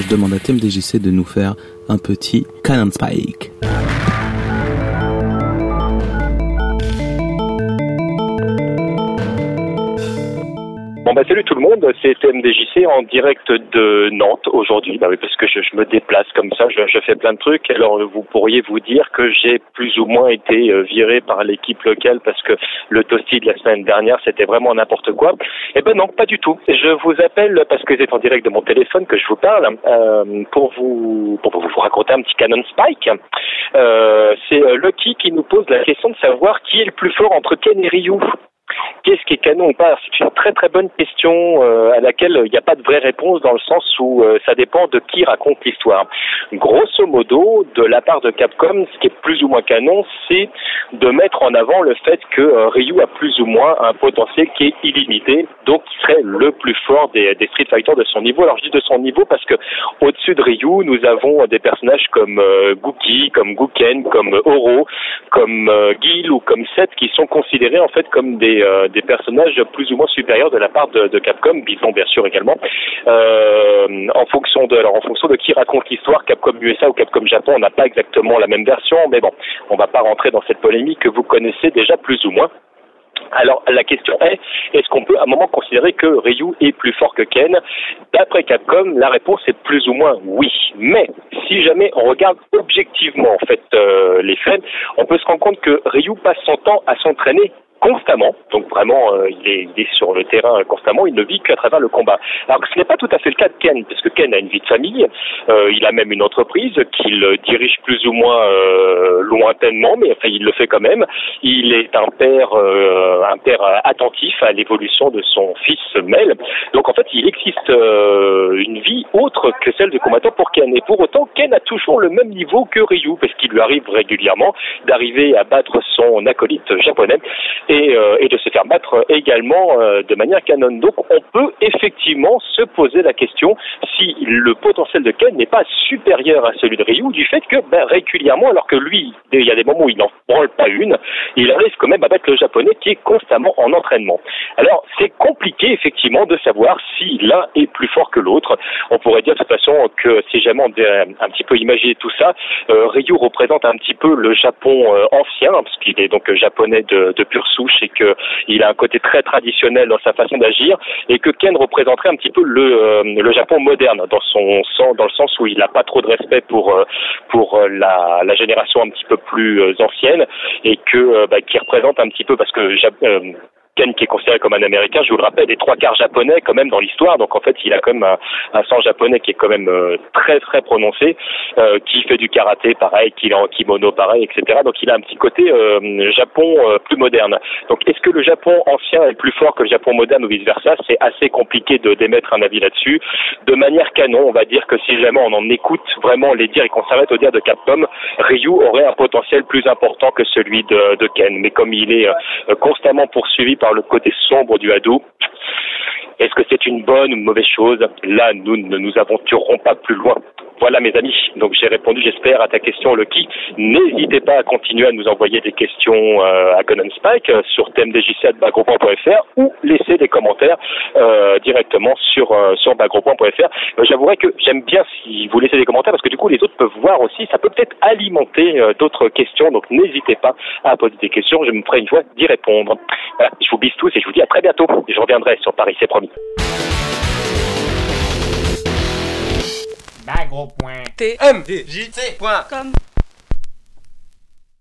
je demande à TMDJC de nous faire un petit Canon Spike. Bon bah salut tout le monde, c'est TMDJC en direct de Nantes aujourd'hui, bah oui parce que je, me déplace comme ça, je, je, fais plein de trucs, alors vous pourriez vous dire que j'ai plus ou moins été euh, viré par l'équipe locale parce que le toasty de la semaine dernière c'était vraiment n'importe quoi. Eh ben non, pas du tout. Je vous appelle parce que c'est en direct de mon téléphone que je vous parle euh, pour vous pour vous raconter un petit canon spike. Euh, c'est Lucky qui nous pose la question de savoir qui est le plus fort entre Ken et Ryu. Qu'est-ce qui est canon ou pas C'est une très très bonne question euh, à laquelle il n'y a pas de vraie réponse dans le sens où euh, ça dépend de qui raconte l'histoire. Grosso modo, de la part de Capcom, ce qui est plus ou moins canon, c'est de mettre en avant le fait que euh, Ryu a plus ou moins un potentiel qui est illimité, donc qui serait le plus fort des, Street Fighter de son niveau. Alors je dis de son niveau parce que au-dessus de Ryu, nous avons des personnages comme euh, Gookie, comme Guken, comme Oro, comme euh, Gil ou comme Seth qui sont considérés en fait comme des euh, des personnages plus ou moins supérieurs de la part de, Capcom, Bison bien sûr également, euh, en fonction de alors en fonction de qui raconte l'histoire, Capcom USA ou Capcom Japon, on n'a pas exactement la même version, mais bon, on va pas rentrer dans cette polémique que vous connaissez déjà plus ou moins. Alors la question est, est-ce qu'on peut à un moment considérer que Ryu est plus fort que Ken? D'après Capcom, la réponse est plus ou moins oui. Mais si jamais on regarde objectivement en fait euh, les faits, on peut se rendre compte que Ryu passe son temps à s'entraîner constamment, donc vraiment euh, il, est, sur le terrain constamment, il ne vit qu'à travers le combat. Alors ce n'est pas tout à fait le cas de Ken, parce que Ken a une vie de famille, euh, il a même une entreprise qu'il dirige plus ou moins euh, lointainement, mais enfin il le fait quand même. Il est un père, un père attentif à l'évolution de son fils Mel. Donc en fait il existe une vie autre que celle de combattant pour Ken. Et pour autant Ken a toujours le même niveau que Ryu, parce qu'il lui arrive régulièrement d'arriver à battre son acolyte japonais et, euh, de se faire battre également euh, de manière canon. Donc on peut effectivement se poser la question si le potentiel de Ken n'est pas supérieur à celui de Ryu du fait que ben, régulièrement, alors que lui, il y a des moments où il n'en branle pas une, il arrive quand même à battre le japonais qui est constamment en entraînement. Alors c'est compliqué effectivement de savoir si l'un est plus fort que l'autre. On pourrait dire de toute façon que si jamais on un petit peu imaginer tout ça, euh, Ryu représente un petit peu le Japon euh, ancien, parce qu'il est donc japonais de, pure souche et qu'il a un côté très traditionnel dans sa façon d'agir et que Ken représenterait un petit peu le, euh, le Japon moderne dans son sens, dans le sens où il n'a pas trop de respect pour euh, pour la, la génération un petit peu plus euh, ancienne et que bah, qui représente un petit peu parce que Ken qui est considéré comme un américain, je vous le rappelle, est trois quarts japonais quand même dans l'histoire, donc en fait il a quand même un, un sang japonais qui est quand même euh, très très prononcé, euh, qui fait du karaté pareil, qui est en kimono pareil, etc. Donc il a un petit côté euh, Japon euh, plus moderne. Donc est-ce que le Japon ancien est plus fort que le Japon moderne ou vice versa C'est assez compliqué de d'émettre un avis là-dessus. De manière canon, on va dire que si jamais on en écoute vraiment les dires et qu'on s'arrête au dire de Capcom, Ryu aurait un potentiel plus important que celui de, Ken. Mais comme il est constamment poursuivi par le côté sombre du Hadou. Est-ce que c'est une bonne ou mauvaise chose? Là, nous ne nous aventurerons pas plus loin. Voilà mes amis, donc j'ai répondu j'espère à ta question Lucky. N'hésitez pas à continuer à nous envoyer des questions euh, à Conan Spike euh, sur thèmedjc.bagropoint.fr ou laisser des commentaires euh, directement sur, euh, sur bagropoint.fr. J'avouerai que j'aime bien si vous laissez des commentaires parce que du coup les autres peuvent voir aussi, ça peut peut-être alimenter d'autres questions, donc n'hésitez pas à poser des questions, je me ferai une joie d'y répondre. Je vous bise tous et je vous dis à très bientôt. Je reviendrai sur Paris, c'est promis. Bagro.com